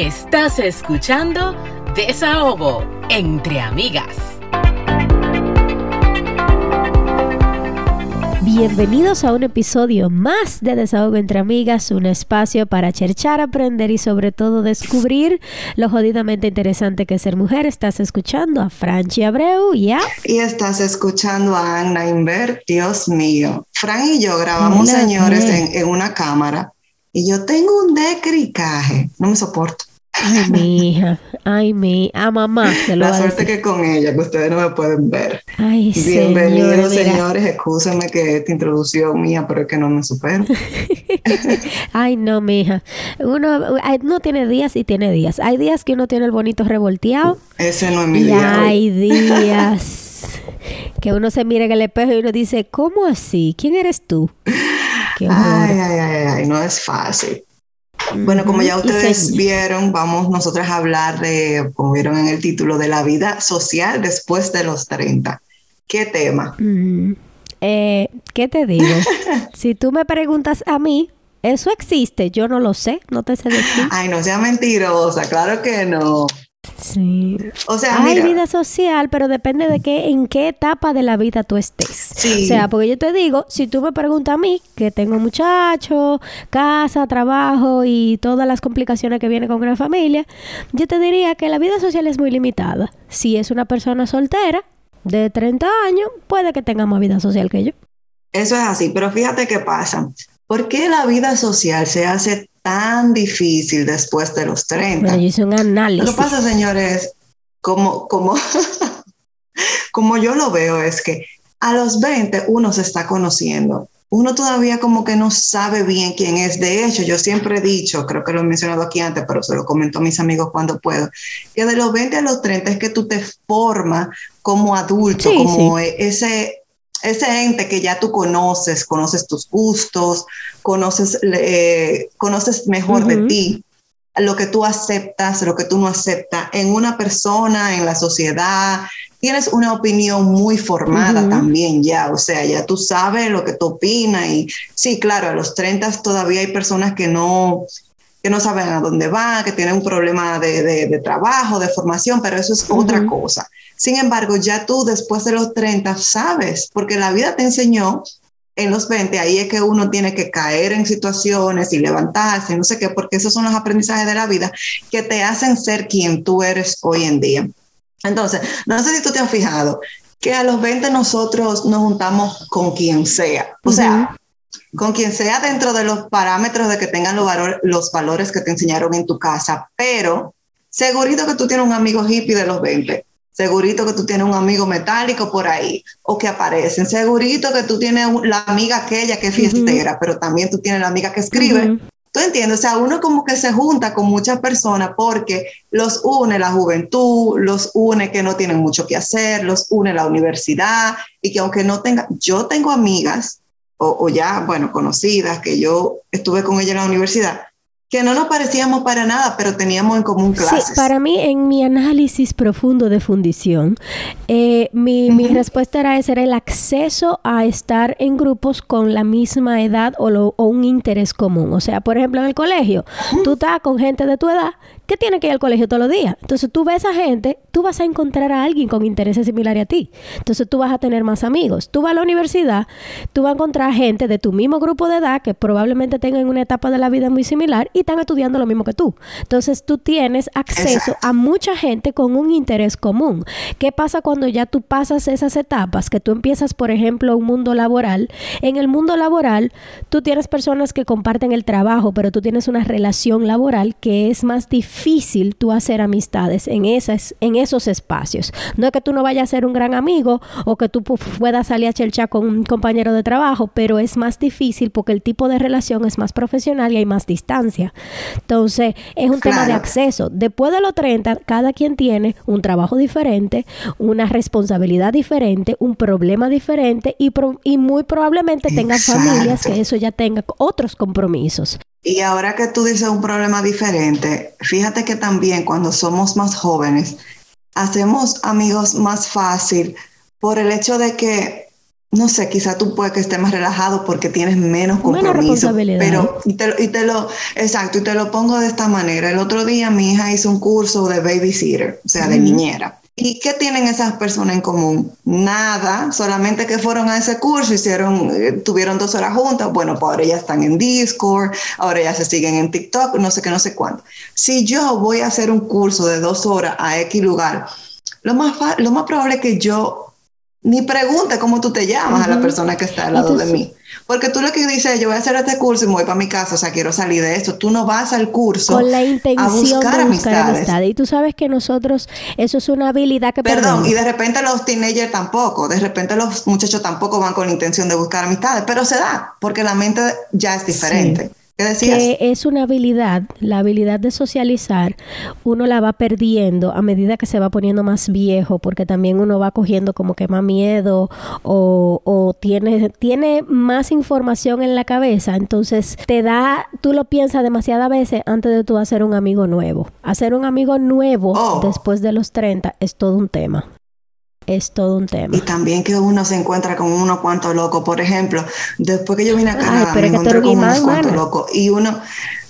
Estás escuchando Desahogo entre amigas. Bienvenidos a un episodio más de Desahogo entre Amigas, un espacio para cherchar, aprender y sobre todo descubrir lo jodidamente interesante que es ser mujer. Estás escuchando a Franchi Abreu y a... Y estás escuchando a Anna Inver, Dios mío. Fran y yo grabamos, señores, en, en, una cámara y yo tengo un decricaje, no me soporto. Ay, mi hija. Ay, mi. A mamá. la suerte que con ella, que ustedes no me pueden ver. Ay, Bienvenidos, señores. Excúsenme que esta introducción mía, pero es que no me supero. Ay, no, mija. Uno, uno tiene días y tiene días. Hay días que uno tiene el bonito revolteado. Ese no es mi día. Hay días que uno se mira en el espejo y uno dice, ¿cómo así? ¿Quién eres tú? ay, ay, ay, ay, no es fácil. Bueno, como ya ustedes vieron, vamos nosotras a hablar de, como vieron en el título, de la vida social después de los 30. ¿Qué tema? Eh, ¿Qué te digo? si tú me preguntas a mí, ¿eso existe? Yo no lo sé, no te sé decir. Ay, no sea mentirosa, claro que no. Sí. O sea, hay vida social, pero depende de qué, en qué etapa de la vida tú estés. O sea, porque yo te digo, si tú me preguntas a mí, que tengo muchachos, casa, trabajo y todas las complicaciones que vienen con una familia, yo te diría que la vida social es muy limitada. Si es una persona soltera de 30 años, puede que tenga más vida social que yo. Eso es así, pero fíjate qué pasa. ¿Por qué la vida social se hace tan difícil después de los 30. yo hice un análisis. Lo que pasa, señores, como, como, como yo lo veo es que a los 20 uno se está conociendo. Uno todavía como que no sabe bien quién es. De hecho, yo siempre he dicho, creo que lo he mencionado aquí antes, pero se lo comento a mis amigos cuando puedo, que de los 20 a los 30 es que tú te formas como adulto, como ese ese ente que ya tú conoces, conoces tus gustos, conoces, conoces mejor de ti, lo que tú aceptas, lo que tú no aceptas en una persona, en la sociedad. Tienes una opinión muy formada también ya, o sea, ya tú sabes lo que tú opinas y sí, claro, a los 30 todavía hay personas que no, que no saben a dónde van, que tienen un problema de, de trabajo, de formación, pero eso es otra cosa. Sin embargo, ya tú después de los 30 sabes, porque la vida te enseñó en los 20, ahí es que uno tiene que caer en situaciones y levantarse, no sé qué, porque esos son los aprendizajes de la vida que te hacen ser quien tú eres hoy en día. Entonces, no sé si tú te has fijado que a los 20 nosotros nos juntamos con quien sea, o sea, con quien sea dentro de los parámetros de que tengan los, los valores que te enseñaron en tu casa, pero segurito que tú tienes un amigo hippie de los 20 Segurito que tú tienes un amigo metálico por ahí o que aparecen. Segurito que tú tienes la amiga aquella que es fiestera, pero también tú tienes la amiga que escribe. ¿Tú entiendes? O sea, uno como que se junta con muchas personas porque los une la juventud, los une que no tienen mucho que hacer, los une la universidad y que aunque no tenga, yo tengo amigas o, o ya, bueno, conocidas que yo estuve con ella en la universidad que no nos parecíamos para nada, pero teníamos en común clases. Sí, para mí, en mi análisis profundo de fundición, eh, mi, mi, respuesta era ese, era el acceso a estar en grupos con la misma edad o, lo, o un interés común. O sea, por ejemplo, en el colegio, tú estás con gente de tu edad que tiene que ir al colegio todos los días. Entonces tú ves a gente, tú vas a encontrar a alguien con intereses similares a ti. Entonces tú vas a tener más amigos. Tú vas a la universidad, tú vas a encontrar gente de tu mismo grupo de edad que probablemente tengan una etapa de la vida muy similar y están estudiando lo mismo que tú. Entonces tú tienes acceso a mucha gente con un interés común. ¿Qué pasa cuando ya tú pasas esas etapas? Que tú empiezas, por ejemplo, un mundo laboral. En el mundo laboral, tú tienes personas que comparten el trabajo, pero tú tienes una relación laboral que es más difícil difícil tú hacer amistades en, esas, en esos espacios. No es que tú no vayas a ser un gran amigo o que tú puedas salir a chelchar con un compañero de trabajo, pero es más difícil porque el tipo de relación es más profesional y hay más distancia. Entonces, es un tema de acceso. Después de los 30, cada quien tiene un trabajo diferente, una responsabilidad diferente, un problema diferente y, y muy probablemente tenga familias que eso ya tenga otros compromisos. Y ahora que tú dices un problema diferente, fíjate que también cuando somos más jóvenes, hacemos amigos más fácil por el hecho de que no sé, quizá tú puedes que estés más relajado porque tienes menos compromiso. Pero, y te, y te, lo, exacto, y te lo pongo de esta manera. El otro día mi hija hizo un curso de babysitter, o sea, de niñera. ¿Y qué tienen esas personas en común? Nada, solamente que fueron a ese curso, hicieron, eh, tuvieron dos horas juntas. Bueno, pues ahora ya están en Discord, ahora ya se siguen en TikTok, no sé qué, no sé cuánto. Si yo voy a hacer un curso de dos horas a X lugar, lo más, lo más probable es que yo ni pregunte cómo tú te llamas a la persona que está al lado de mí. Porque tú lo que dices, yo voy a hacer este curso y me voy para mi casa, o sea, quiero salir de esto. Tú no vas al curso con la intención a buscar, de buscar amistades. Y tú sabes que nosotros, eso es una habilidad que Perdón, y de repente los teenagers tampoco, de repente los muchachos tampoco van con la intención de buscar amistades, pero se da, porque la mente ya es diferente que es una habilidad, la habilidad de socializar, uno la va perdiendo a medida que se va poniendo más viejo, porque también uno va cogiendo como que más miedo o, o tiene, tiene más información en la cabeza, entonces te da, tú lo piensas demasiadas veces antes de tú hacer un amigo nuevo. Hacer un amigo nuevo oh. después de los 30 es todo un tema es todo un tema. Y también que uno se encuentra con unos cuantos locos. Por ejemplo, después que yo vine a Canadá, me encontré con unos cuantos locos. Y uno,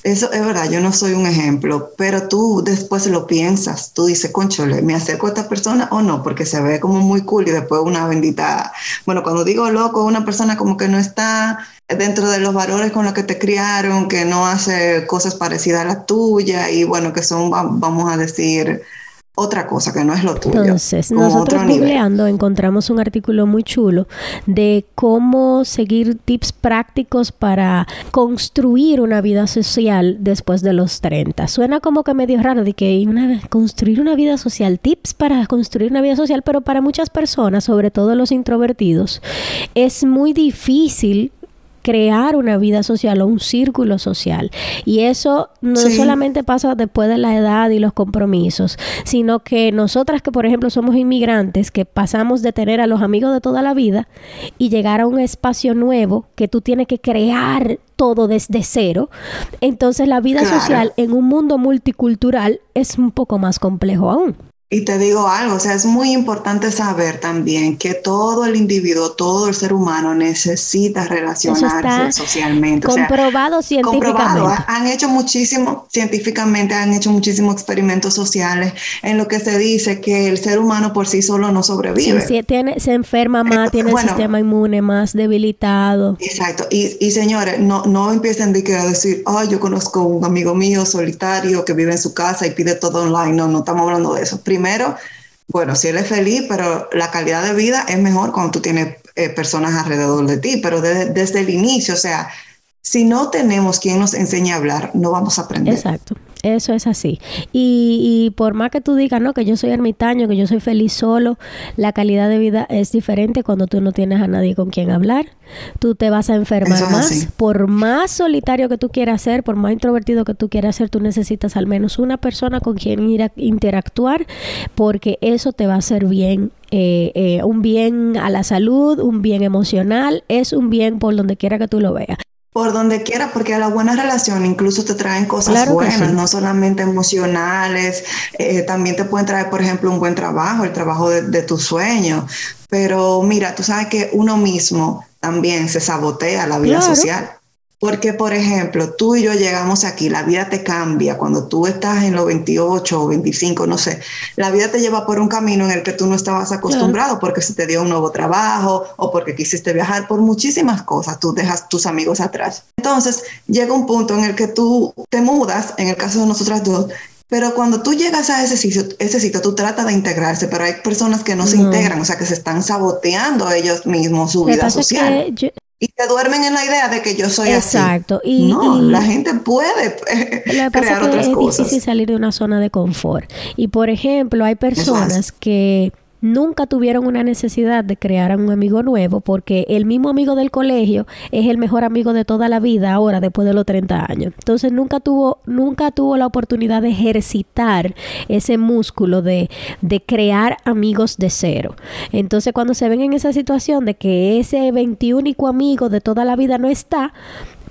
eso es verdad, yo no soy un ejemplo, pero tú después lo piensas. Tú dices, conchole, ¿me acerco a esta persona o no? Porque se ve como muy cool y después una bendita. Bueno, cuando digo loco, una persona como que no está dentro de los valores con los que te criaron, que no hace cosas parecidas a la tuya y bueno, que son, vamos a decir, otra cosa que no es lo tuyo. Entonces, nosotros googleando encontramos un artículo muy chulo de cómo seguir tips prácticos para construir una vida social después de los 30. Suena como que medio raro de que una, construir una vida social, tips para construir una vida social, pero para muchas personas, sobre todo los introvertidos, es muy difícil crear una vida social o un círculo social. Y eso no solamente pasa después de la edad y los compromisos, sino que nosotras que, por ejemplo, somos inmigrantes, que pasamos de tener a los amigos de toda la vida y llegar a un espacio nuevo que tú tienes que crear todo desde cero, entonces la vida social en un mundo multicultural es un poco más complejo aún. Y te digo algo, o sea, es muy importante saber también que todo el individuo, todo el ser humano necesita relacionarse socialmente. Comprobado científicamente. Comprobado. Han hecho muchísimo, científicamente han hecho muchísimos experimentos sociales en lo que se dice que el ser humano por sí solo no sobrevive. Sí, tiene, se enferma más, tiene el sistema inmune más debilitado. Exacto. Y, y señores, no, no empiecen de a decir, oh, yo conozco un amigo mío solitario que vive en su casa y pide todo online. No, no estamos hablando de eso primero, bueno, si él es feliz, pero la calidad de vida es mejor cuando tú tienes eh, personas alrededor de ti, pero desde el inicio, o sea, si no tenemos quien nos enseñe a hablar, no vamos a aprender. Exacto. Eso es así. Y, por más que tú digas, no, que yo soy ermitaño, que yo soy feliz solo, la calidad de vida es diferente cuando tú no tienes a nadie con quien hablar. Tú te vas a enfermar más. Por más solitario que tú quieras ser, por más introvertido que tú quieras ser, tú necesitas al menos una persona con quien ir a interactuar, porque eso te va a hacer bien eh, eh, un bien a la salud, un bien emocional, es un bien por donde quiera que tú lo veas por donde quiera, porque a la buena relación incluso te traen cosas buenas, no solamente emocionales, eh, también te pueden traer, por ejemplo, un buen trabajo, el trabajo de, de tu sueño. Pero mira, tú sabes que uno mismo también se sabotea la vida social. Porque, por ejemplo, tú y yo llegamos aquí, la vida te cambia cuando tú estás en los 28 o 25, no sé, la vida te lleva por un camino en el que tú no estabas acostumbrado porque se te dio un nuevo trabajo o porque quisiste viajar por muchísimas cosas, tú dejas tus amigos atrás. Entonces, llega un punto en el que tú te mudas, en el caso de nosotras dos, pero cuando tú llegas a ese sitio, ese sitio, tú tratas de integrarse, pero hay personas que no, se integran, o sea, que se están saboteando ellos mismos su vida social y te duermen en la idea de que yo soy Exacto. así. Y, no, la gente puede eh, crear otras es cosas. Es difícil salir de una zona de confort. Y por ejemplo, hay personas que nunca tuvieron una necesidad de crear un amigo nuevo porque el mismo amigo del colegio es el mejor amigo de toda la vida ahora después de los 30 años. Entonces nunca tuvo nunca tuvo la oportunidad de ejercitar ese músculo de, de crear amigos de cero. Entonces cuando se ven en esa situación de que ese 21 amigo de toda la vida no está,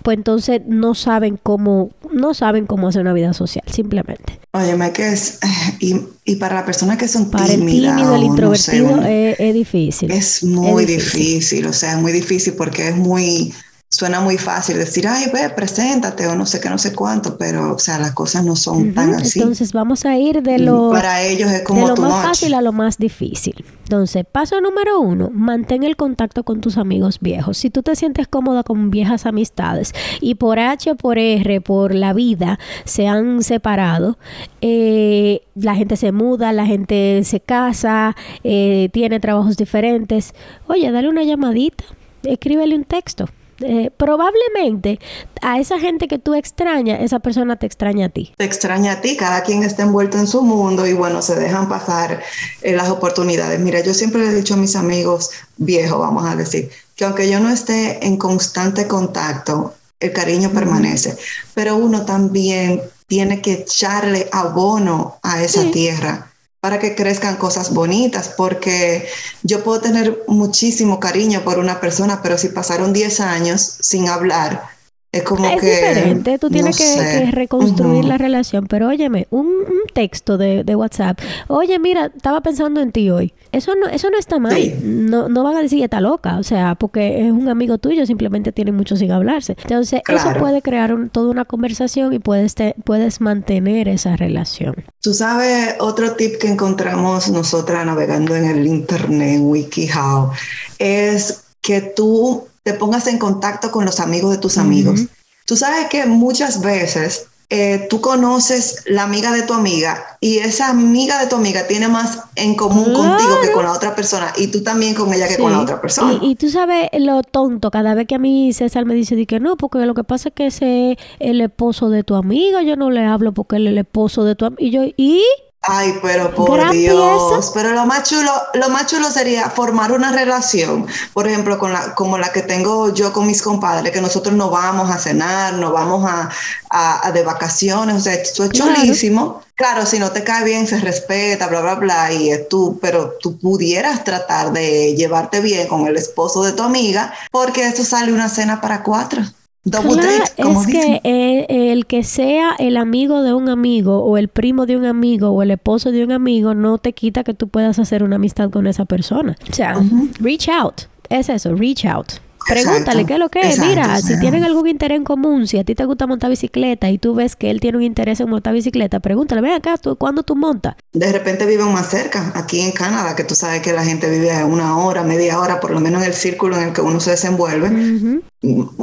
pues entonces no saben cómo, no saben cómo hacer una vida social, simplemente. Óyeme, que es, y, y para la persona que son Para el tímidas tímido, el o no sé, introvertido un- es, es difícil. es muy difícil. difícil. o sea, es muy difícil porque es muy, suena muy fácil decir, ay, ve, preséntate o no sé qué, no sé cuánto, pero, o sea, las cosas no son tan así. Entonces vamos a ir de lo, para ellos es de como lo too más much. fácil a lo más difícil. Entonces, paso número uno, mantén el contacto con tus amigos viejos. Si tú te sientes cómoda con viejas amistades y por H o por R, por la vida, se han separado, eh, la gente se muda, la gente se casa, eh, tiene trabajos diferentes, oye, dale una llamadita, escríbele un texto. Eh, probablemente a esa gente que tú extrañas, esa persona te extraña a ti. te extraña a ti, cada quien está envuelto en su mundo y bueno, se dejan pasar eh, las oportunidades. Mira, yo siempre le he dicho a mis amigos viejos, vamos a decir, que aunque yo no esté en constante contacto, el cariño permanece, pero uno también tiene que echarle abono a esa Sí. tierra para que crezcan cosas bonitas, porque yo puedo tener muchísimo cariño por una persona, pero si pasaron 10 años sin hablar, es como es que... diferente, tú tienes no que, que reconstruir la relación, pero óyeme, un, un texto de, de WhatsApp, oye, mira, estaba pensando en ti hoy. Eso no, eso no está mal. Sí. No, no van a decir está loca, o sea, porque es un amigo tuyo, simplemente tienen mucho sin hablarse. Entonces, eso puede crear un- toda una conversación y puedes, te- puedes mantener esa relación. Tú sabes, otro tip que encontramos nosotras navegando en el internet, en WikiHow, es que tú te pongas en contacto con los amigos de tus amigos. Tú sabes que muchas veces eh, tú conoces la amiga de tu amiga y esa amiga de tu amiga tiene más en común Claro. contigo que con la otra persona y tú también con ella que con la otra persona. Y, y tú sabes lo tonto, cada vez que a mí César me dice di que no, porque lo que pasa es que ese es el esposo de tu amiga, yo no le hablo porque él es el esposo de tu amiga. Y yo, ¿y? Ay, pero por Gran Dios. pieza. Pero lo más chulo, lo más chulo sería formar una relación, por ejemplo, con la, como la que tengo yo con mis compadres, que nosotros nos vamos a cenar, nos vamos a, a- a de vacaciones, o sea, esto es chulísimo. Claro, si no te cae bien, se respeta, bla, bla, bla, y es tú, pero tú pudieras tratar de llevarte bien con el esposo de tu amiga, porque esto sale una cena para cuatro. Double Claro, date, como es dicen. que eh, el que sea el amigo de un amigo o el primo de un amigo o el esposo de un amigo no te quita que tú puedas hacer una amistad con esa persona. O sea, reach out. Es eso, reach out. Exacto, Pregúntale qué es lo que es. exacto, Mira, o si tienen algún interés en común, si a ti te gusta montar bicicleta y tú ves que él tiene un interés en montar bicicleta, pregúntale, ven acá, ¿tú, ¿cuándo tú montas? De repente viven más cerca, aquí en Canadá, que tú sabes que la gente vive a una hora, media hora, por lo menos en el círculo en el que uno se desenvuelve,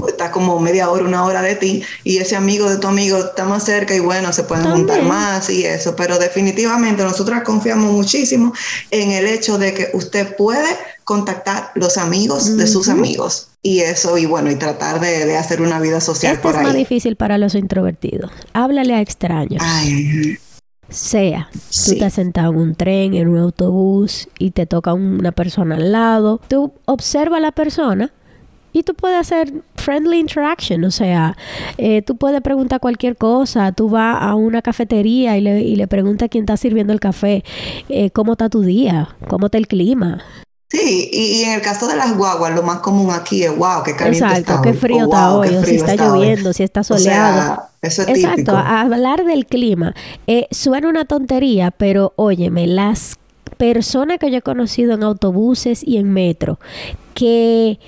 está como media hora, una hora de ti, y ese amigo de tu amigo está más cerca y bueno, se pueden juntar También. más y eso, pero definitivamente nosotras confiamos muchísimo en el hecho de que usted puede contactar los amigos de sus amigos. Y eso, y bueno, y tratar de, de hacer una vida social Este por es más difícil para los introvertidos. Háblale a extraños. Ay, sea, tú Sí. estás sentado en un tren, en un autobús y te toca una persona al lado, tú observa a la persona y tú puedes hacer friendly interaction, o sea, eh, tú puedes preguntar cualquier cosa, tú vas a una cafetería y le, y le preguntas a quién está sirviendo el café, eh, cómo está tu día, cómo está el clima, Sí, y, y en el caso de las guaguas, lo más común aquí es, wow, qué caliente exacto, está qué hoy", frío o, está "Wow, hoy, o si está está hoy". lloviendo, si está O soleado. sea, eso es Exacto, típico. hablar del clima eh, suena una tontería, pero óyeme, las personas que yo he conocido en autobuses y en metro, que,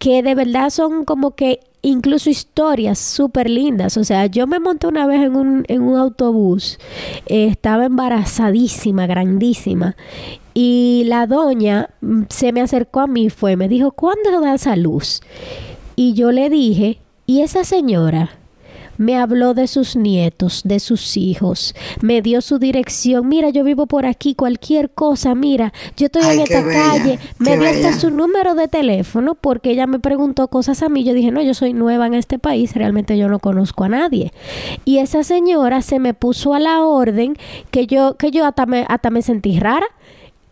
que de verdad son como que incluso historias súper lindas. O sea, yo me monté una vez en un, en un autobús, eh, estaba embarazadísima, grandísima, y la doña mm, se me acercó a mí, fue, me dijo, ¿cuándo das a luz? Y yo le dije, ¿y esa señora? Me habló de sus nietos, de sus hijos, me dio su dirección. Mira, yo vivo por aquí, cualquier cosa, mira, yo estoy Ay, en esta bella, calle. Me dio hasta su número de teléfono porque ella me preguntó cosas a mí. Yo dije, no, yo soy nueva en este país, realmente yo no conozco a nadie. Y esa señora se me puso a la orden que yo, que yo hasta me, hasta me sentí rara.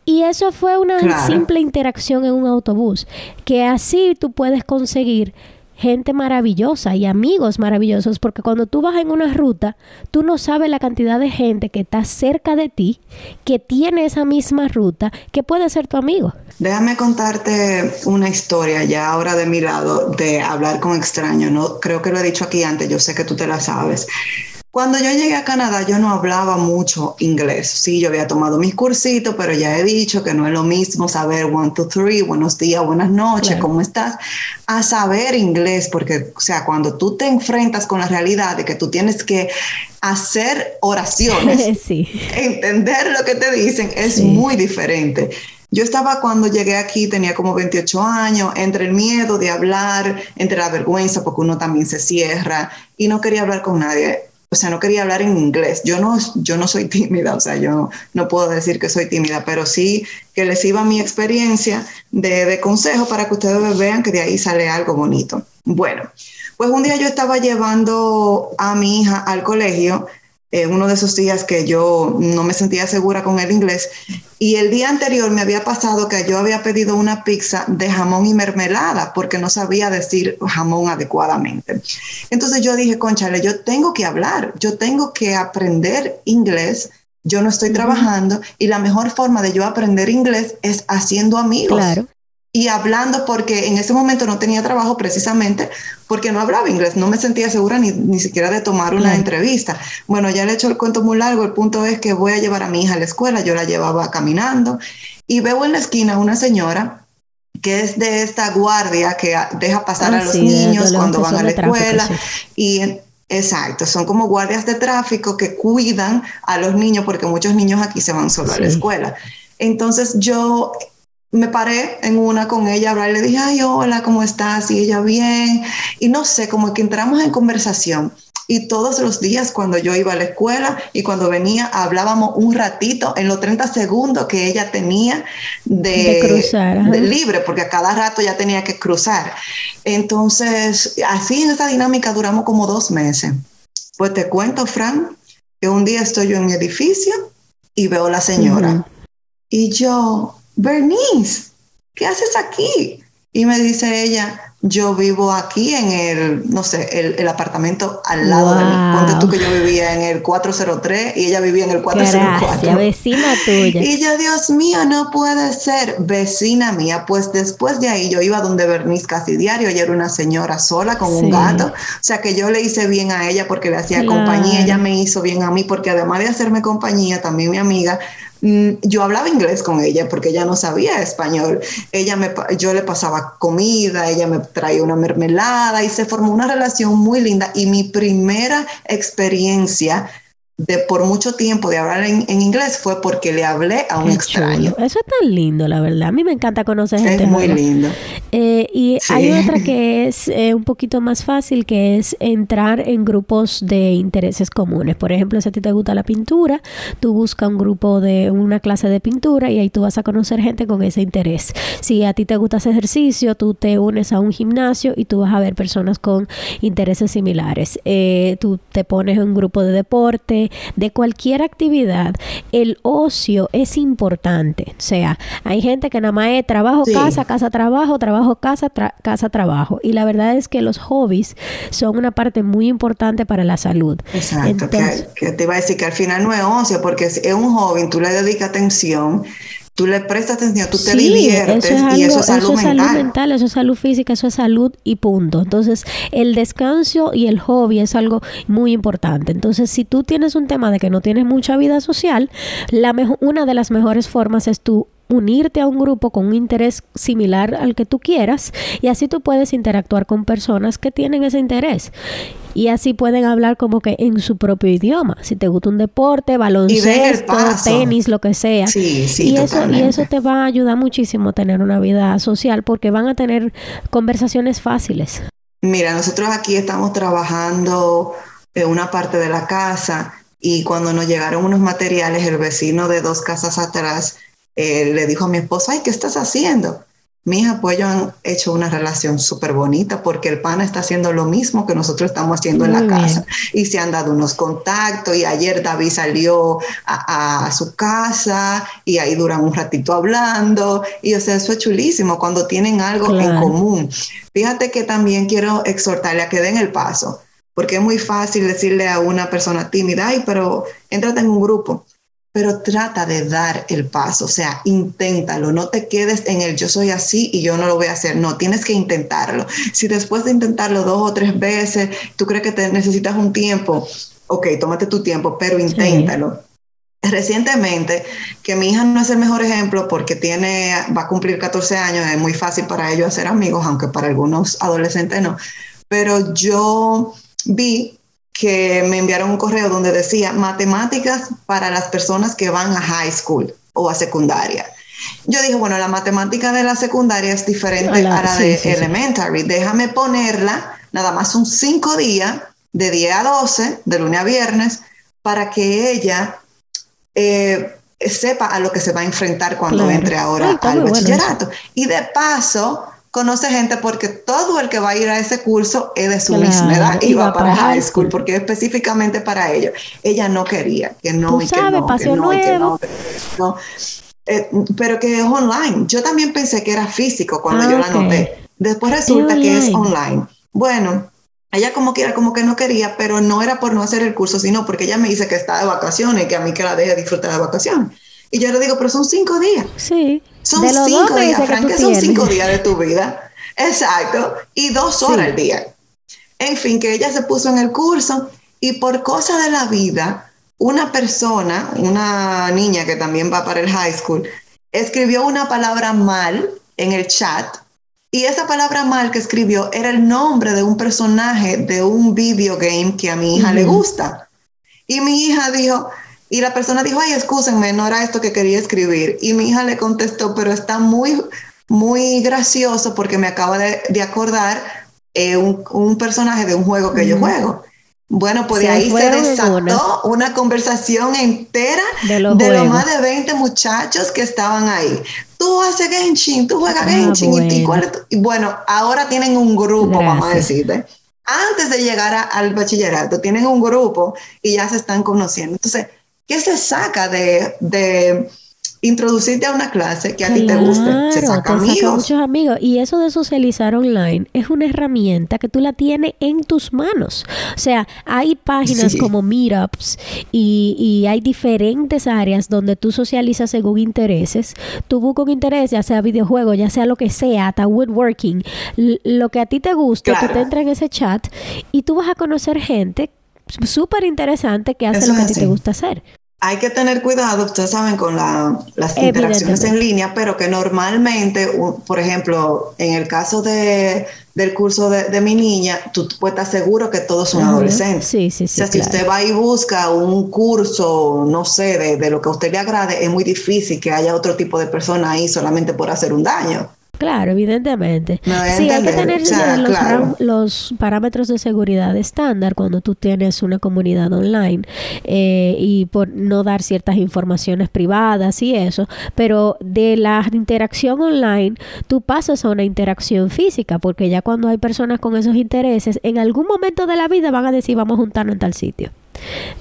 Y eso fue una Claro. simple interacción en un autobús, que así tú puedes conseguir gente maravillosa y amigos maravillosos, porque cuando tú vas en una ruta, tú no sabes la cantidad de gente que está cerca de ti, que tiene esa misma ruta, que puede ser tu amigo. Déjame contarte una historia ya ahora de mi lado de hablar con extraños. No creo que lo he dicho aquí antes, yo sé que tú te la sabes. Cuando yo llegué a Canadá, yo no hablaba mucho inglés. Sí, yo había tomado mis cursitos, pero ya he dicho que no es lo mismo saber one, two, three, buenos días, buenas noches, ¿cómo estás? A saber inglés, porque, o sea, cuando tú te enfrentas con la realidad de que tú tienes que hacer oraciones, entender lo que te dicen, es muy diferente. Yo estaba cuando llegué aquí, tenía como 28 años, entre el miedo de hablar, entre la vergüenza, porque uno también se cierra y no quería hablar con nadie o sea, no quería hablar en inglés. Yo no, yo no soy tímida, o sea, yo no puedo decir que soy tímida, pero sí que les iba mi experiencia de, de consejo para que ustedes vean que de ahí sale algo bonito. Bueno, pues un día yo estaba llevando a mi hija al colegio eh, uno de esos días que yo no me sentía segura con el inglés. Y el día anterior me había pasado que yo había pedido una pizza de jamón y mermelada porque no sabía decir jamón adecuadamente. Entonces yo dije, conchale, yo tengo que hablar, yo tengo que aprender inglés. Yo no estoy trabajando y la mejor forma de yo aprender inglés es haciendo amigos. Claro y hablando porque en ese momento no tenía trabajo precisamente porque no hablaba inglés, no me sentía segura ni, ni siquiera de tomar una entrevista. Bueno, ya le he hecho el cuento muy largo, el punto es que voy a llevar a mi hija a la escuela, yo la llevaba caminando y veo en la esquina una señora que es de esta guardia que deja pasar a ah, los niños cuando van a la escuela y Exacto, son como guardias de tráfico que cuidan a los niños porque muchos niños aquí se van solo a la escuela. Entonces yo me paré en una con ella a le dije, ay, hola, ¿cómo estás? Y ella bien. Y no sé, como que entramos en conversación. Y todos los días cuando yo iba a la escuela y cuando venía hablábamos un ratito en los 30 segundos que ella tenía de, cruzar, de libre, porque a cada rato ya tenía que cruzar. Entonces, así en esa dinámica duramos como dos meses. Pues te cuento, Fran, que un día estoy yo en mi edificio y veo a la señora. Y yo, Bernice, ¿qué haces aquí? Y me dice ella, yo vivo aquí en el, no sé, el, apartamento al lado de mí. Ponte tú que yo vivía en el 403 y ella vivía en el 404. Gracias, vecina tuya. Y yo, Dios mío, no puede ser vecina mía. Pues después de ahí yo iba donde Bernice casi diario. Ella era una señora sola con un gato. O sea que yo le hice bien a ella porque le hacía compañía. Ella me hizo bien a mí porque además de hacerme compañía, también mi amiga, yo hablaba inglés con ella porque ella no sabía español. Ella me, yo le pasaba comida, ella me traía una mermelada y se formó una relación muy linda. Y mi primera experiencia de por mucho tiempo de hablar en, inglés fue porque le hablé a un extraño. Eso es tan lindo, la verdad. A mí me encanta conocer gente. Es muy lindo. Eh, y hay otra que es eh, un poquito más fácil, que es entrar en grupos de intereses comunes. Por ejemplo, si a ti te gusta la pintura, tú buscas un grupo de una clase de pintura y ahí tú vas a conocer gente con ese interés. Si a ti te gusta ese ejercicio, tú te unes a un gimnasio y tú vas a ver personas con intereses similares. Eh, tú te pones en un grupo de deporte de cualquier actividad, el ocio es importante. O sea, hay gente que nada más es trabajo, casa, casa, trabajo, trabajo, casa, casa, trabajo. Y la verdad es que los hobbies son una parte muy importante para la salud. Exacto, que, te iba a decir que al final no es ocio, porque es un hobby, tú le dedicas atención tú le prestas atención, tú te diviertes y eso es salud mental. salud mental, eso es salud física, eso es salud y punto. Entonces, el descanso y el hobby es algo muy importante. Entonces, si tú tienes un tema de que no tienes mucha vida social, la una de las mejores formas es tú unirte a un grupo con un interés similar al que tú quieras y así tú puedes interactuar con personas que tienen ese interés y así pueden hablar como que en su propio idioma. Si te gusta un deporte, baloncesto, tenis, lo que sea. Sí, sí, y eso y eso te va a ayudar muchísimo a tener una vida social porque van a tener conversaciones fáciles. Mira, nosotros aquí estamos trabajando en una parte de la casa y cuando nos llegaron unos materiales, el vecino de dos casas atrás eh, le dijo a mi esposa, ay, ¿qué estás haciendo? mi hija pues ellos han hecho una relación súper bonita porque el pana está haciendo lo mismo que nosotros estamos haciendo en la casa. y se han dado unos contactos y ayer David salió a, su casa y ahí duran un ratito hablando. Y o sea, eso es chulísimo cuando tienen algo en común. Fíjate que también quiero exhortarle a que den el paso porque es muy fácil decirle a una persona tímida, ay, pero entrate en un grupo pero trata de dar el paso, o sea, inténtalo, no te quedes en el yo soy así y yo no lo voy a hacer, no, tienes que intentarlo. Si después de intentarlo dos o tres veces, tú crees que te necesitas un tiempo, ok, tómate tu tiempo, pero inténtalo. Recientemente, que mi hija no es el mejor ejemplo porque tiene, va a cumplir 14 años, es muy fácil para ellos hacer amigos, aunque para algunos adolescentes no, pero yo vi que me enviaron un correo donde decía matemáticas para las personas que van a high school o a secundaria. Yo dije, bueno, la matemática de la secundaria es diferente a la de elementary. Déjame ponerla nada más un cinco días, de 10 a 12, de lunes a viernes, para que ella eh, sepa a lo que se va a enfrentar cuando entre ahora al bachillerato. y de paso, conoce gente porque todo el que va a ir a ese curso es de su misma edad y va para high school, porque es específicamente para ellos. Ella no quería, que no, y que no, que no, y que no, no. Eh, pero que es online. Yo también pensé que era físico cuando yo la noté. Después resulta que es online. Bueno, ella como quiera, como que no quería, pero no era por no hacer el curso, sino porque ella me dice que está de vacaciones y que a mí que la deje disfrutar de vacaciones. Y yo le digo, pero son cinco días. Sí. Son cinco días, Frank, que son cinco días de tu vida. Exacto. Y dos horas al día. En fin, que ella se puso en el curso y por cosa de la vida, una persona, una niña que también va para el high school, escribió una palabra mal en el chat y esa palabra mal que escribió era el nombre de un personaje de un video game que a mi hija le gusta. Y mi hija dijo, y la persona dijo, ay, excúsenme, no era esto que quería escribir. Y mi hija le contestó, pero está muy, muy gracioso porque me acaba de, acordar eh, un, personaje de un juego que yo juego. Bueno, pues de ahí se desató una. conversación entera de, los más de 20 muchachos que estaban ahí. Tú haces Genshin, tú juegas ah, Genshin y, bueno, ahora tienen un grupo, vamos a decirte. Antes de llegar al bachillerato, tienen un grupo y ya se están conociendo. Entonces, ¿Qué se saca de, de introducirte a una clase que a ti te guste. Se saca amigos. muchos amigos. Y eso de socializar online es una herramienta que tú la tienes en tus manos. O sea, hay páginas como Meetups y, y, hay diferentes áreas donde tú socializas según intereses. Tú buscas un interés, ya sea videojuego, ya sea lo que sea, hasta woodworking, lo que a ti te guste, tú te entras en ese chat y tú vas a conocer gente súper interesante que hace lo que a ti te gusta hacer. Hay que tener cuidado, ustedes saben, con las interacciones en línea, pero que normalmente, por ejemplo, en el caso de, del curso de, mi niña, tú puedes estar seguro que todos son adolescentes. Sí, sí, sí. O sea, si usted va y busca un curso, no sé, de, de, lo que a usted le agrade, es muy difícil que haya otro tipo de persona ahí solamente por hacer un daño. Claro, evidentemente. sí, hay que tener los, parámetros de seguridad estándar cuando tú tienes una comunidad online eh, y por no dar ciertas informaciones privadas y eso, pero de la interacción online tú pasas a una interacción física porque ya cuando hay personas con esos intereses, en algún momento de la vida van a decir vamos a juntarnos en tal sitio.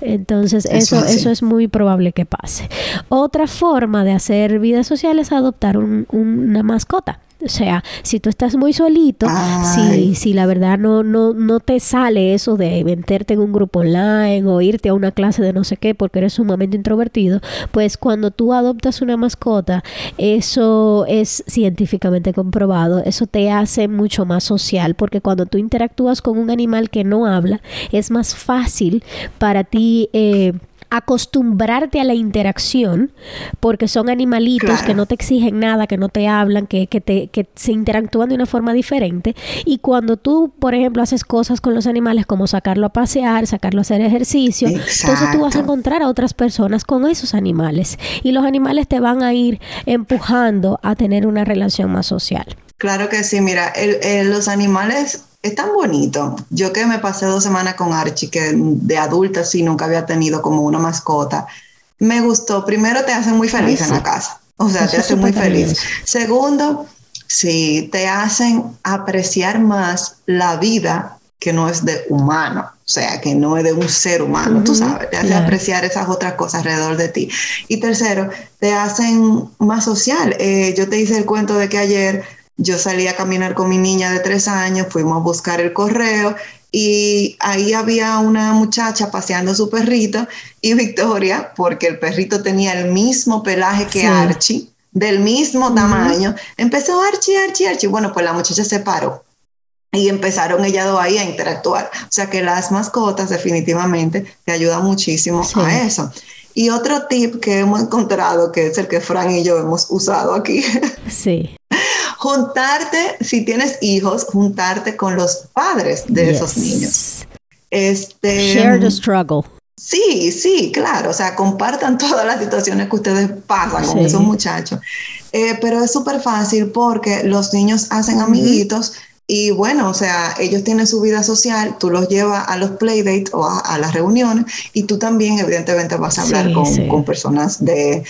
Entonces, eso, eso es muy probable que pase. Otra forma de hacer vida social es adoptar una mascota. O sea, si tú estás muy solito, si, si la verdad no, no, no te sale eso de meterte en un grupo online o irte a una clase de no sé qué porque eres sumamente introvertido, pues cuando tú adoptas una mascota, eso es científicamente comprobado, eso te hace mucho más social porque cuando tú interactúas con un animal que no habla, es más fácil para ti. Eh, acostumbrarte a la interacción, porque son animalitos que no te exigen nada, que no te hablan, que, que, te, que se interactúan de una forma diferente. Y cuando tú, por ejemplo, haces cosas con los animales como sacarlo a pasear, sacarlo a hacer ejercicio, entonces tú vas a encontrar a otras personas con esos animales. Y los animales te van a ir empujando a tener una relación más social. Claro que sí, mira, los animales es tan bonito. Yo que me pasé dos semanas con Archie, que de adulta sí nunca había tenido como una mascota, me gustó. Primero, te hacen muy feliz en la casa. O sea, te hacen muy feliz. Segundo, Sí, te hacen apreciar más la vida que no es de humano, o sea, que no es de un ser humano, tú sabes, te hace apreciar esas otras cosas alrededor de ti. Y tercero, te hacen más social. Eh, yo te hice el cuento de que ayer yo salí a caminar con mi niña de tres años, fuimos a buscar el correo y ahí había una muchacha paseando su perrito y Victoria, porque el perrito tenía el mismo pelaje que Archie, del mismo tamaño, empezó Archie, Archie, Archie. Bueno, pues la muchacha se paró y empezaron ellas dos ahí a interactuar. O sea que las mascotas definitivamente te ayudan muchísimo a eso. Y otro tip que hemos encontrado, que es el que Fran y yo hemos usado aquí. Sí. Juntarte, si tienes hijos, juntarte con los padres de esos niños. Este, Share the struggle. Sí, sí, claro. O sea, compartan todas las situaciones que ustedes pasan con esos muchachos. Eh, pero es súper fácil porque los niños hacen amiguitos. Y bueno, o sea, ellos tienen su vida social, tú los llevas a los playdates o a, las reuniones y tú también evidentemente vas a hablar con, personas de,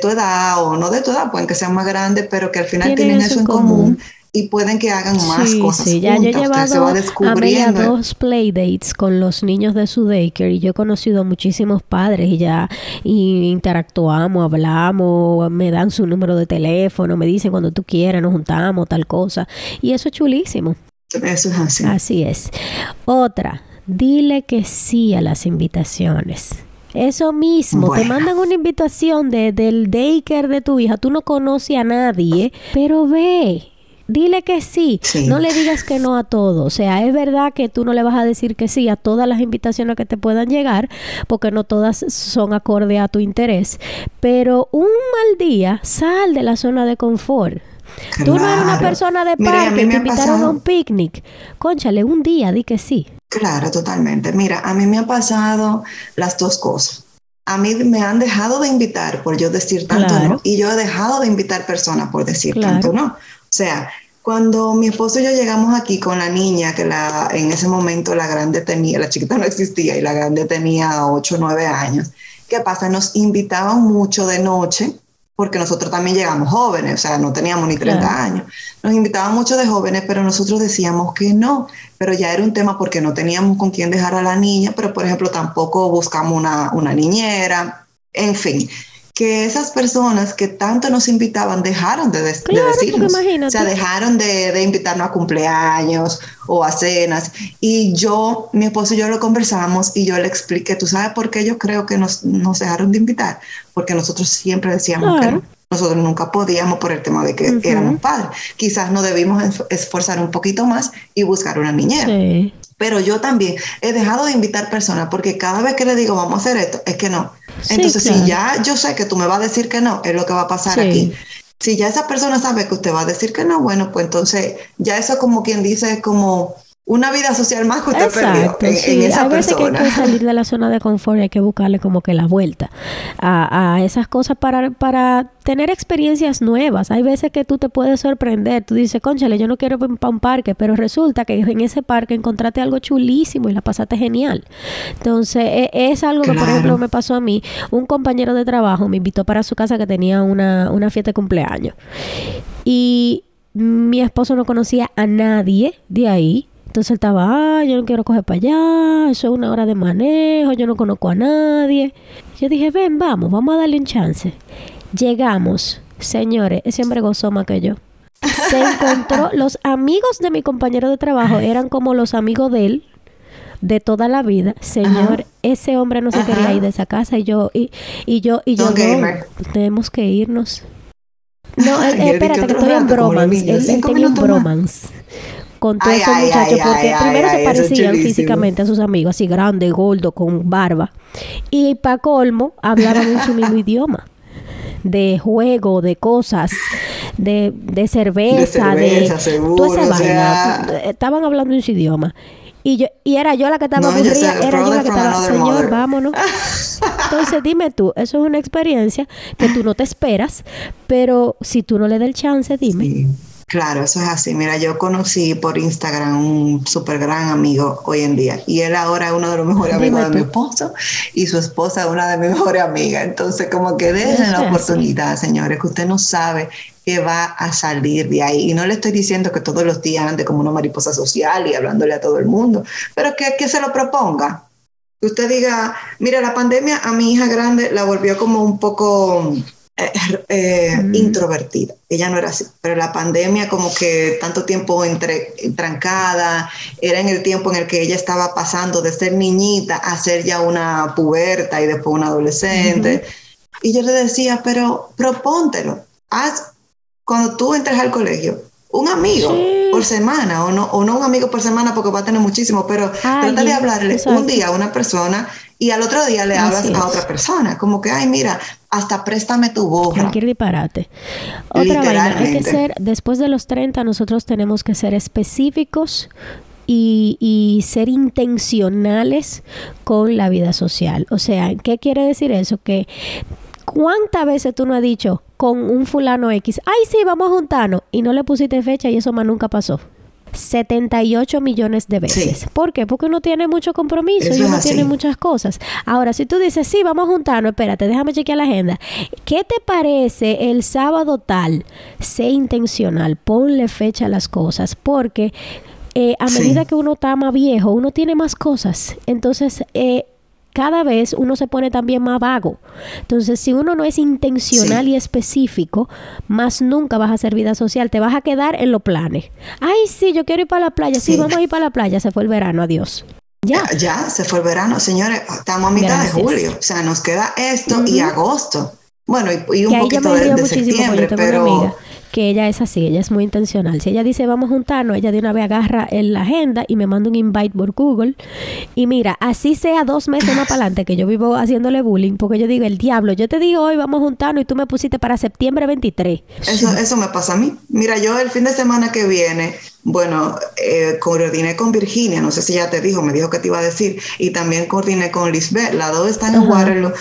tu edad o no de tu edad, pueden que sean más grandes, pero que al final tienen, eso en común y pueden que hagan más cosas. Sí, ya yo he llevado a dos playdates con los niños de su daycare y yo he conocido a muchísimos padres y ya interactuamos, hablamos, me dan su número de teléfono, me dicen cuando tú quieras, nos juntamos, tal cosa. Y eso es chulísimo. Eso es así. Así es. Otra, dile que sí a las invitaciones. Eso mismo, te mandan una invitación de, del daycare de tu hija, tú no conoces a nadie, pero ve, dile que sí. No le digas que no a todo. O sea, es verdad que tú no le vas a decir que sí a todas las invitaciones que te puedan llegar, porque no todas son acorde a tu interés. Pero un mal día, sal de la zona de confort. Tú no eres una persona de parque, te invitaron a un picnic. Conchale, un día di que sí. Claro, totalmente. Mira, a mí me han pasado las dos cosas. A mí me han dejado de invitar por yo decir tanto no, y yo he dejado de invitar personas por decir tanto no. O sea, cuando mi esposo y yo llegamos aquí con la niña, que la, en ese momento la grande tenía, la chiquita no existía y la grande tenía 8 o 9 años, ¿qué pasa? Nos invitaban mucho de noche, porque nosotros también llegamos jóvenes, o sea, no teníamos ni 30 años. Nos invitaban mucho de jóvenes, pero nosotros decíamos que no, pero ya era un tema porque no teníamos con quién dejar a la niña, pero por ejemplo tampoco buscamos una, una niñera, en fin que esas personas que tanto nos invitaban dejaron de, decirnos. O sea, dejaron de, invitarnos a cumpleaños o a cenas. Y yo, mi esposo y yo lo conversamos y yo le expliqué, ¿tú sabes por qué yo creo que nos, nos dejaron de invitar? Porque nosotros siempre decíamos que nosotros nunca podíamos por el tema de que éramos padres. Quizás nos debimos esforzar un poquito más y buscar una niñera. Sí. Pero yo también he dejado de invitar personas porque cada vez que le digo vamos a hacer esto, es que no. Entonces, si ya yo sé que tú me vas a decir que no, es lo que va a pasar aquí. Si ya esa persona sabe que usted va a decir que no, bueno, pues entonces ya eso como quien dice es como una vida social más que usted Exacto, perdió en, esa Hay veces que hay que salir de la zona de confort y hay que buscarle como que la vuelta a, a, esas cosas para, para tener experiencias nuevas. Hay veces que tú te puedes sorprender. Tú dices, conchale, yo no quiero ir para un parque, pero resulta que en ese parque encontraste algo chulísimo y la pasaste genial. Entonces, e, es, algo que, por ejemplo, me pasó a mí. Un compañero de trabajo me invitó para su casa que tenía una, una fiesta de cumpleaños. Y mi esposo no conocía a nadie de ahí entonces él estaba, ah, yo no quiero coger para allá, eso es una hora de manejo, yo no conozco a nadie. Yo dije, ven, vamos, vamos a darle un chance. Llegamos, señores, ese hombre gozó más que yo. Se encontró, los amigos de mi compañero de trabajo eran como los amigos de él, de toda la vida. Señor, ese hombre no se quería ir de esa casa y yo, y, y yo, y yo, no, tenemos que irnos. No, espérate, que estoy en bromance. Él, él tenía un bromance con todos esos muchachos, porque primero se parecían físicamente a sus amigos, así grande, gordo, con barba. Y para colmo, hablaban en su mismo idioma. De juego, de cosas, de, de cerveza, de, toda esa vaina. Estaban hablando en su idioma. Y yo, y era yo la que estaba aburrida, era yo la que estaba, señor, vámonos. Entonces dime tú, eso es una experiencia que tú no te esperas, pero si tú no le das el chance, dime. Claro, eso es así. Mira, yo conocí por Instagram un súper gran amigo hoy en día y él ahora es uno de los mejores amigos de mi esposo y su esposa es una de mis mejores amigas. Entonces, como que dejen la oportunidad, señores, que usted no sabe que va a salir de ahí. Y no le estoy diciendo que todos los días ande como una mariposa social y hablándole a todo el mundo, pero que, que se lo proponga. Que usted diga, mira, la pandemia a mi hija grande la volvió como un poco eh, eh, introvertida. Ella no era así, pero la pandemia como que tanto tiempo entre, trancada, era en el tiempo en el que ella estaba pasando de ser niñita a ser ya una puberta y después una adolescente. Y yo le decía, pero propóntelo, haz cuando tú entres al colegio, un amigo por semana, o no, o no un amigo por semana porque va a tener muchísimo, pero trata de hablarle un día a una persona y al otro día le hablas a otra persona, como que, ay, mira, hasta préstame tu voz. Cualquier disparate. Otra vaina, hay que ser, después de los 30 nosotros tenemos que ser específicos y, y, ser intencionales con la vida social. O sea, ¿qué quiere decir eso? Que ¿Cuántas veces tú no has dicho con un fulano X, ay sí, vamos a juntarnos y no le pusiste fecha y eso más nunca pasó? 78 millones de veces. ¿Por qué? Porque uno tiene mucho compromiso y uno tiene muchas cosas. Ahora, si tú dices, sí, vamos a juntarnos, espérate, déjame chequear la agenda. ¿Qué te parece el sábado tal? Sé intencional, ponle fecha a las cosas, porque eh, a medida que uno está más viejo, uno tiene más cosas. Entonces, eh, cada vez uno se pone también más vago. Entonces, si uno no es intencional y específico, más nunca vas a hacer vida social. Te vas a quedar en los planes. Ay, sí, yo quiero ir para la playa. Sí, vamos a ir para la playa. Se fue el verano. Adiós. Ya. ya, se fue el verano, señores. Estamos a mitad de julio. O sea, nos queda esto y agosto. Bueno, y, un poquito de, septiembre, pero que ella es así, ella es muy intencional. Si ella dice vamos a juntarnos, ella de una vez agarra en la agenda y me manda un invite por Google. Y mira, así sea dos meses más para adelante que yo vivo haciéndole bullying, porque yo digo, el diablo, yo te digo hoy vamos a juntarnos y tú me pusiste para septiembre 23. Eso, eso me pasa a mí. Mira, yo el fin de semana que viene bueno, eh, coordiné con Virginia, no sé si ya te dijo, me dijo que te iba a decir, y también coordiné con Lisbeth, las dos están en Waterloo,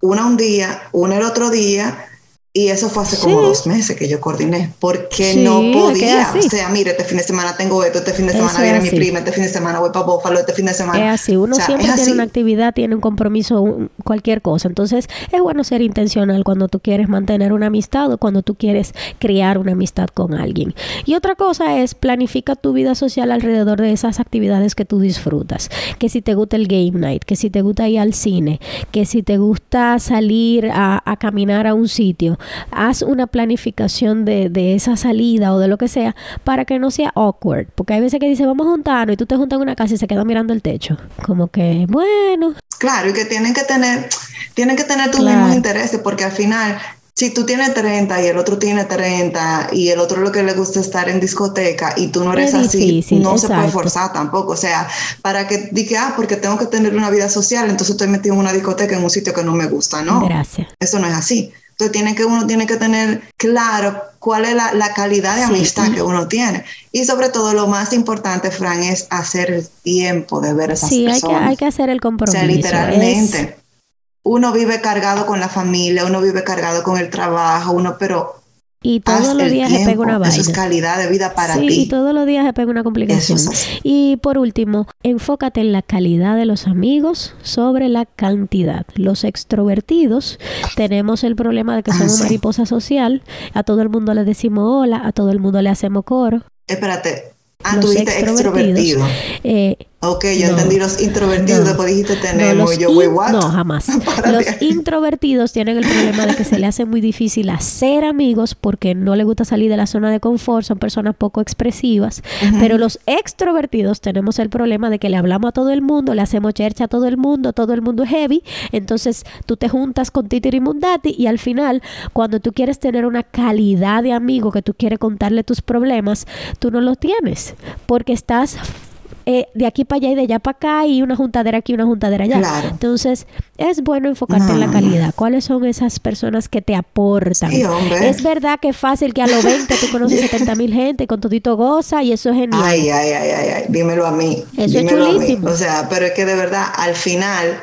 una un día, una el otro día, y eso fue hace como dos meses que yo coordiné, porque no podía. O sea, mire, este fin de semana tengo esto, este fin de semana viene mi prima, este fin de semana voy para Bófalo, este fin de semana. Es así, uno siempre tiene una actividad, tiene un compromiso, cualquier cosa. Entonces, es bueno ser intencional cuando tú quieres mantener una amistad o cuando tú quieres crear una amistad con alguien. Y otra cosa es, planifica tu vida social alrededor de esas actividades que tú disfrutas. Que si te gusta el game night, que si te gusta ir al cine, que si te gusta salir a, a caminar a un sitio haz una planificación de, de, esa salida o de lo que sea para que no sea awkward. Porque hay veces que dice vamos a juntarnos y tú te juntas en una casa y se queda mirando el techo. Como que, bueno. Claro, y que tienen que tener, tienen que tener tus mismos intereses porque al final si tú tienes 30 y el otro tiene 30 y el otro lo que le gusta estar en discoteca y tú no eres así, no se puede forzar tampoco. O sea, para que diga, ah, porque tengo que tener una vida social, entonces estoy metido en una discoteca en un sitio que no me gusta, ¿no? Gracias. Eso no es así. Entonces tiene que, uno tiene que tener claro cuál es la, calidad de amistad que uno tiene. Y sobre todo lo más importante, Fran, es hacer el tiempo de ver a esas personas. Sí, hay que, hay que hacer el compromiso. O sea, literalmente. Uno vive cargado con la familia, uno vive cargado con el trabajo, uno, pero y todos los días se pega una vaina. Eso es calidad de vida para ti. Sí, y todos los días se pega una complicación. Y por último, enfócate en la calidad de los amigos sobre la cantidad. Los extrovertidos tenemos el problema de que somos ah, mariposa social. A todo el mundo le decimos hola, a todo el mundo le hacemos coro. Espérate, Ah, los extrovertido. Eh, ok, yo entendí los introvertidos, después dijiste tenemos, yo voy what? No, jamás. los introvertidos tienen el problema de que se le hace muy difícil hacer amigos porque no le gusta salir de la zona de confort, son personas poco expresivas, pero los extrovertidos tenemos el problema de que le hablamos a todo el mundo, le hacemos chercha a todo el mundo, todo el mundo es heavy, entonces tú te juntas con Titi y Mundati y al final, cuando tú quieres tener una calidad de amigo, que tú quieres contarle tus problemas, tú no los tienes porque estás eh, de aquí para allá y de allá para acá y una juntadera aquí y una juntadera allá. Entonces, es bueno enfocarte en la calidad. ¿Cuáles son esas personas que te aportan? es verdad que es fácil que a los 20 tú conoces 70 mil gente con todito goza y eso es genial. Ay, ay, ay, ay, dímelo a mí. Eso es chulísimo. O sea, pero es que de verdad, al final,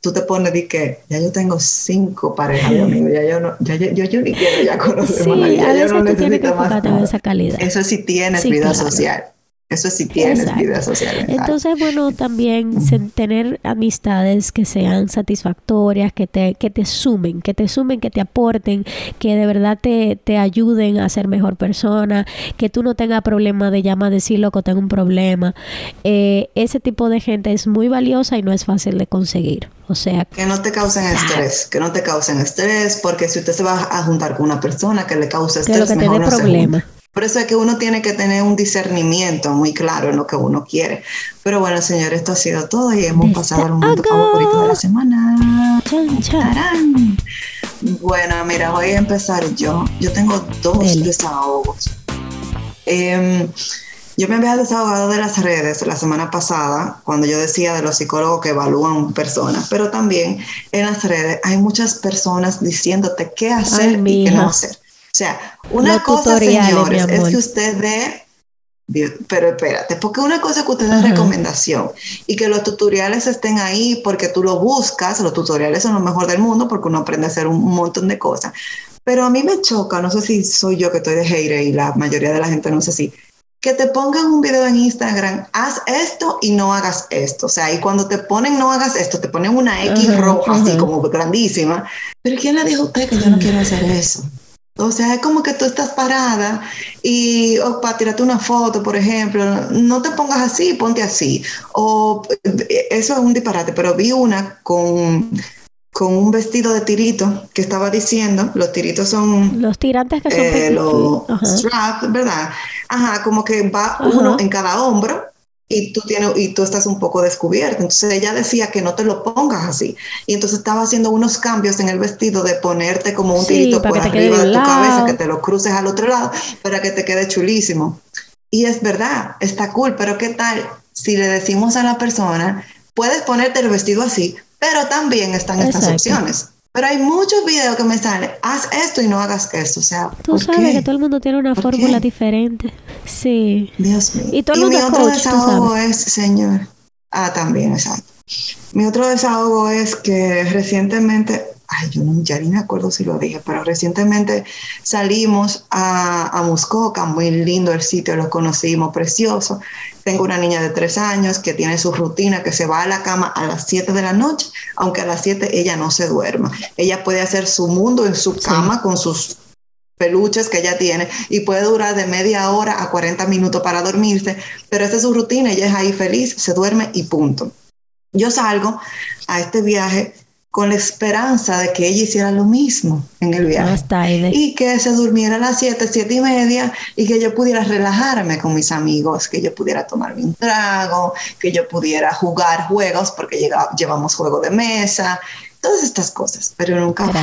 tú te pones de que ya yo tengo cinco parejas de amigos, ya yo no, ya, yo, yo ni quiero ya conocer sí, a ya yo no necesito más. En esa calidad. Eso sí tienes vida social. Eso sí tienes Exacto. vida social. Entonces, bueno, también tener amistades que sean satisfactorias, que te, que te sumen, que te sumen, que te aporten, que de verdad te, te ayuden a ser mejor persona, que tú no tengas problema de llamar a decir, loco, tengo un problema. Eh, ese tipo de gente es muy valiosa y no es fácil de conseguir. O sea, Que no te causen estrés, que no te causen estrés, porque si usted se va a juntar con una persona que le cause que lo estrés, que te dé no problema. Por eso es que uno tiene que tener un discernimiento muy claro en lo que uno quiere. Pero bueno, señor, esto ha sido todo y hemos pasado al momento favorito de la semana. Bueno, mira, voy a empezar yo. Yo tengo dos Dele. desahogos. Em, yo me había desahogado de las redes la semana pasada cuando yo decía de los psicólogos que evalúan personas, pero también en las redes hay muchas personas diciéndote qué hacer y qué no hacer. O sea, una Los cosa, señores, es que usted dé Dios, Pero espérate, porque una cosa es que usted da recomendación y que los tutoriales estén ahí porque tú lo buscas, los tutoriales son lo mejor del mundo porque uno aprende a hacer un montón de cosas. Pero a mí me choca, no sé si soy yo que estoy de hater y la mayoría de la gente no sé si, que te pongan un video en Instagram, haz esto y no hagas esto. O sea, y cuando te ponen no hagas esto, te ponen una X roja así como grandísima. Pero ¿quién le dijo a usted que yo no quiero hacer eso? O sea, es como que tú estás parada y para tirarte una foto, por ejemplo, no te pongas así, ponte así. O eh, eso es un disparate, pero vi una con, con un vestido de tirito que estaba diciendo, los tiritos son Los tirantes que son eh, los straps, ¿verdad? Ajá, como que va Ajá. uno en cada hombro y tú tienes y tú estás un poco descubierto. Entonces ella decía que no te lo pongas así. Y entonces estaba haciendo unos cambios en el vestido de ponerte como un Sí, tirito por arriba de tu cabeza, que te lo cruces al otro lado para que te quede chulísimo. Y es verdad, está cool, pero ¿qué tal si le decimos a la persona, puedes ponerte el vestido así, pero también están estas opciones? Pero hay muchos videos que me salen, haz esto y no hagas esto. O sea, Tú ¿por sabes qué? que todo el mundo tiene una ¿Por fórmula qué? diferente. Sí. Dios mío. Y todo el mundo mi otro coach, desahogo es, señor. Ah, también, exacto. Mi otro desahogo es que recientemente, ay, yo no, ya ni me acuerdo si lo dije, pero recientemente salimos a, a Muskoka, muy lindo el sitio, lo conocimos, precioso. Tengo una niña de tres años que tiene su rutina, que se va a la cama a las 7 de la noche, aunque a las 7 ella no se duerma. Ella puede hacer su mundo en su cama con sus peluches que ella tiene y puede durar de media hora a 40 minutos para dormirse, pero esa es su rutina, ella es ahí feliz, se duerme y punto. Yo salgo a este viaje con la esperanza de que ella hiciera lo mismo en el viaje y que se durmiera a las 7, 7 y media y que yo pudiera relajarme con mis amigos, que yo pudiera tomarme un trago, que yo pudiera jugar juegos porque llega- llevamos juego de mesa, todas estas cosas, pero nunca fue.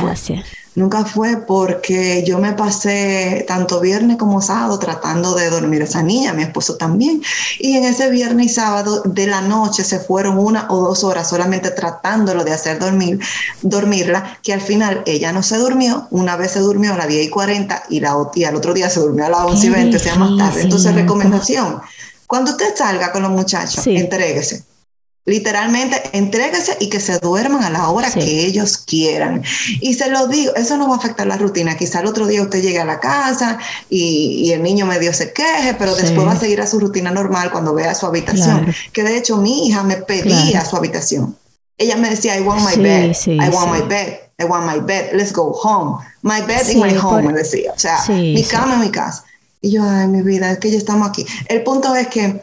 Nunca fue porque yo me pasé tanto viernes como sábado tratando de dormir a esa niña, mi esposo también. Y en ese viernes y sábado de la noche se fueron una o dos horas solamente tratándolo de hacer dormir, dormirla, que al final ella no se durmió. Una vez se durmió a las 10 y 40 y, la, y al otro día se durmió a las 11 y 20, o sea, más tarde. Entonces, recomendación. Cuando usted salga con los muchachos, Sí. entréguese. Literalmente, entréguese y que se duerman a la hora Sí. que ellos quieran. Y se lo digo, eso no va a afectar la rutina. Quizá el otro día usted llegue a la casa y, y el niño medio se queje, pero Sí. después va a seguir a su rutina normal cuando vea su habitación. Claro. Que de hecho mi hija me pedía Claro. su habitación. Ella me decía, I want my Sí, bed, I want my bed, I want my bed, let's go home. My bed in my home, por- me decía. O sea, mi cama en mi casa. Y yo, ay, mi vida, es que ya estamos aquí. El punto es que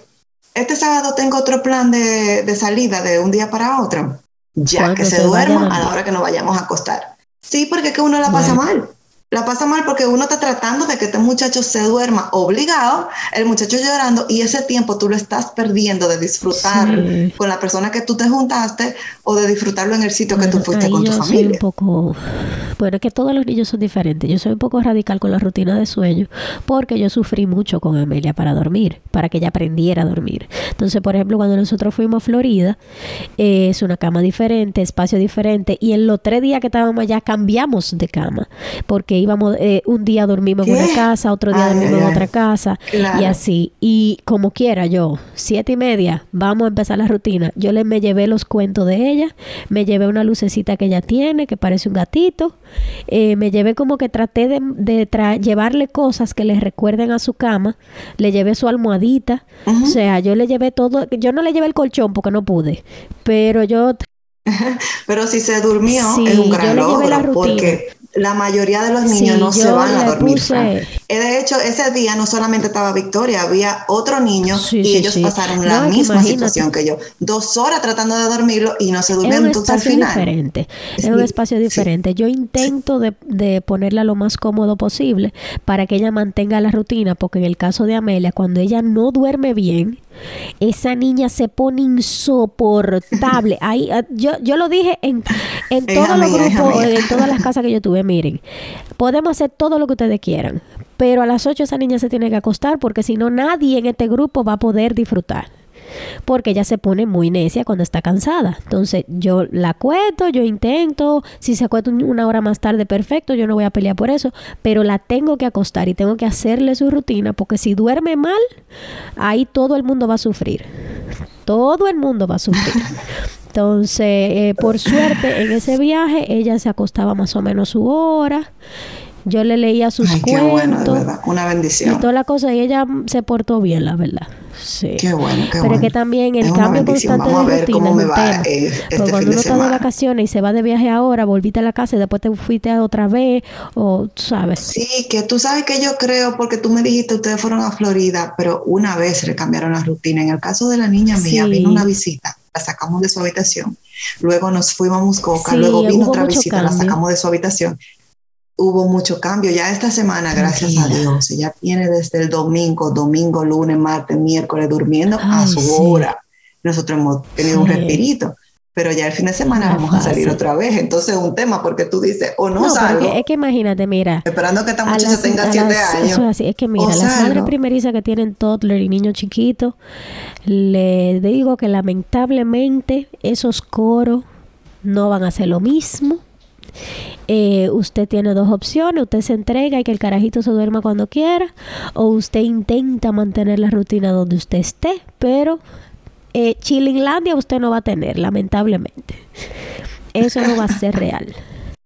este sábado tengo otro plan de, de salida de un día para otro. Ya, que se, duerma a la hora que nos vayamos a acostar. Sí, porque es que uno la pasa Bueno. mal. La pasa mal porque uno está tratando de que este muchacho se duerma obligado, el muchacho llorando, y ese tiempo tú lo estás perdiendo de disfrutar Sí. con la persona que tú te juntaste o de disfrutarlo en el sitio que tú fuiste ahí con tu yo soy familia. un poco, bueno, es que todos los niños son diferentes. Yo soy un poco radical con la rutina de sueño porque yo sufrí mucho con Amelia para dormir, para que ella aprendiera a dormir. Entonces, por ejemplo, cuando nosotros fuimos a Florida, eh, es una cama diferente, espacio diferente, y en los tres días que estábamos allá cambiamos de cama porque íbamos, eh, un día dormimos en una casa, otro día Ay, dormimos en otra casa Claro. y así. Y como quiera yo, siete y media, vamos a empezar la rutina. Yo le me llevé los cuentos de ella, me llevé una lucecita que ella tiene, que parece un gatito, eh, me llevé como que traté de, de tra- llevarle cosas que le recuerden a su cama. Le llevé su almohadita. O sea, yo le llevé todo. Yo no le llevé el colchón porque no pude. Pero yo Pero si se durmió, Sí, es un yo gran le llevé la logro, rutina. porque la mayoría de los niños Sí, no se van a dormir. puse-. Eh, De hecho, ese día no solamente estaba Victoria, había otro niño Sí, y sí, ellos pasaron la misma imagínate. situación que yo. Dos horas tratando de dormirlo y no se un entonces al espacio final. diferente. Es un espacio diferente. Yo intento de, de ponerla lo más cómodo posible para que ella mantenga la rutina, porque en el caso de Amelia, cuando ella no duerme bien, esa niña se pone insoportable. Ahí, ah, yo, yo lo dije en, en todos los grupos, en todas las casas que yo tuve. Miren, podemos hacer todo lo que ustedes quieran, pero a las 8 esa niña se tiene que acostar porque si no, nadie en este grupo va a poder disfrutar porque ella se pone muy necia cuando está cansada. Entonces yo la acuesto, yo intento, si se acuesta un- una hora más tarde, perfecto, yo no voy a pelear por eso, pero la tengo que acostar y tengo que hacerle su rutina, porque si duerme mal, ahí todo el mundo va a sufrir. Todo el mundo va a sufrir. Entonces, eh, por suerte, en ese viaje ella se acostaba más o menos su hora. Yo le leía sus Ay, qué cuentos bueno, de verdad. Una y bendición. toda la cosa y ella se portó bien, la verdad. Sí. Qué bueno, qué Pero bueno. es que también el Es cambio constante Vamos de rutina es un tema. eh, Porque este cuando uno está de vacaciones y se va de viaje ahora, volviste a la casa y después te fuiste a otra vez, o tú sabes. Sí, que tú sabes que yo creo, porque tú me dijiste, ustedes fueron a Florida, pero una vez le cambiaron la rutina. En el caso de la niña mía, Sí. vino una visita, la sacamos de su habitación. Luego nos fuimos a Muscoca, Sí, luego vino otra visita, la cambio. sacamos de su habitación. Hubo mucho cambio. Ya esta semana, gracias a. Dios, ella viene desde el domingo, domingo, lunes, martes, miércoles, durmiendo a su sí. hora. Nosotros hemos tenido un respirito. Pero ya el fin de semana vamos a salir otra vez. Entonces es un tema porque tú dices, o no, salgo, es que imagínate, mira. esperando que esta muchacha las- tenga siete las- años. Eso es así. Es que mira, las madres primerizas que tienen toddler y niños chiquitos, le digo que lamentablemente esos coros no van a hacer lo mismo. Eh, usted tiene dos opciones, usted se entrega y que el carajito se duerma cuando quiera, o usted intenta mantener la rutina donde usted esté, pero eh, Chillinlandia usted no va a tener, lamentablemente. Eso no va a ser real.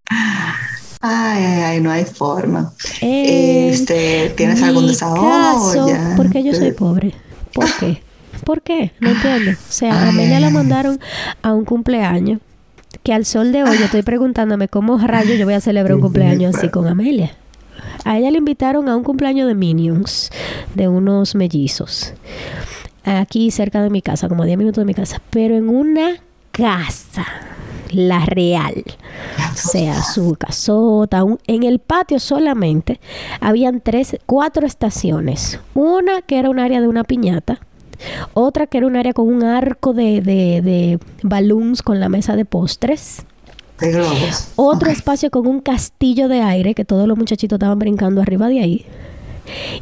Ay, ay, ay, no hay forma. Este, ¿tienes algún desahogo? Ya. porque yo soy pobre. ¿Por qué? ¿Por qué? No entiendo. O sea, a Ay, Amelia ay, la mandaron a un cumpleaños que al sol de hoy yo estoy preguntándome cómo rayos yo voy a celebrar un cumpleaños así con Amelia. A ella le invitaron a un cumpleaños de Minions, de unos mellizos, aquí cerca de mi casa, como a 10 minutos de mi casa, pero en una casa, la real. O sea, su casota, en el patio solamente habían tres, cuatro estaciones. Una que era un área de una piñata, otra que era un área con un arco de, de, de balloons con la mesa de postres, De globos. otro espacio con un castillo de aire que todos los muchachitos estaban brincando arriba de ahí.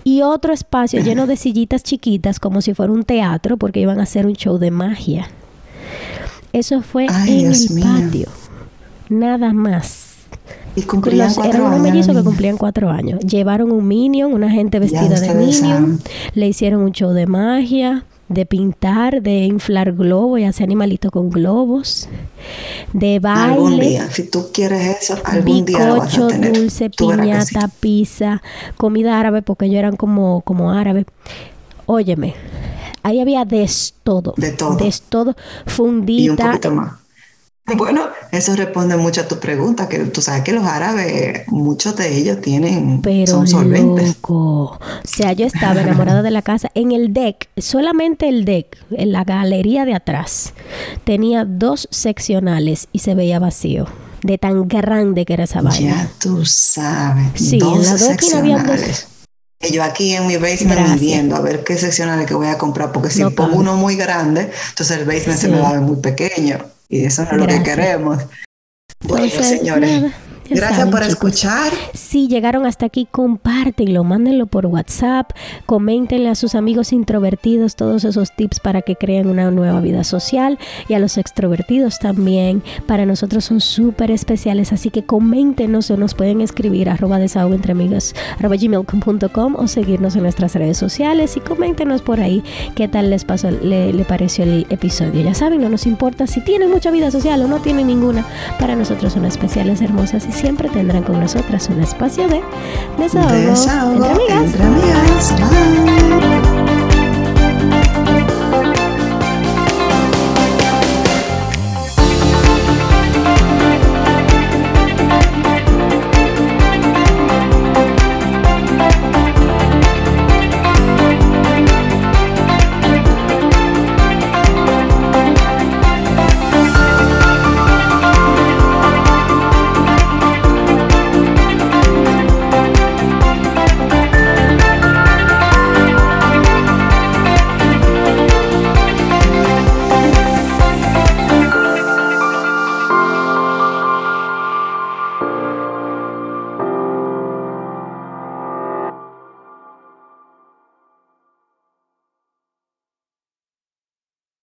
Y otro espacio lleno de sillitas chiquitas como si fuera un teatro porque iban a hacer un show de magia. Eso fue Ay, en Dios el mío. patio. Nada más. Y cumplían Los- cuatro eran unos años. mellizos que cumplían cuatro años. Llevaron un minion, una gente vestida de minion. saben. Le hicieron un show de magia, de pintar, de inflar globos y hacer animalitos con globos. De Algún baile. día, si tú quieres eso, algún día lo vas a Bicocho, tener. dulce, Tú sí. piñata, pizza, comida árabe, porque ellos eran como, como árabes. Óyeme, ahí había de todo. De todo. De todo. Y un Fundita. poquito más. Bueno, eso responde mucho a tu pregunta, que tú sabes que los árabes, muchos de ellos tienen, Pero son solventes. loco. O sea, yo estaba enamorada de la casa. En el deck, solamente el deck, en la galería de atrás, tenía dos seccionales y se veía vacío. De tan grande que era esa vaina. Ya tú sabes. Sí, en 12 las dos habían dos- seccionales. Y yo aquí en mi basement Gracias. midiendo a ver qué seccionales que voy a comprar, porque si No pongo uno muy grande, entonces el basement se me va a ver muy pequeño. Y eso no es lo que queremos. Bueno, Entonces, señores, nada, gracias saben, por chicos. escuchar. Si llegaron hasta aquí, compártenlo, mándenlo por WhatsApp, coméntenle a sus amigos introvertidos todos esos tips para que creen una nueva vida social y a los extrovertidos también. Para nosotros son súper especiales, así que coméntenos o nos pueden escribir a arroba desahogo entre amigas, arroba gmail.com o seguirnos en nuestras redes sociales y coméntenos por ahí qué tal les pasó, le, le pareció el episodio. Ya saben, no nos importa si tienen mucha vida social o no tienen ninguna. Para nosotros son especiales, hermosas y siempre tendrán con nosotras un espacio de desahogo, Desahogo entre amigas. entre amigas. Bye.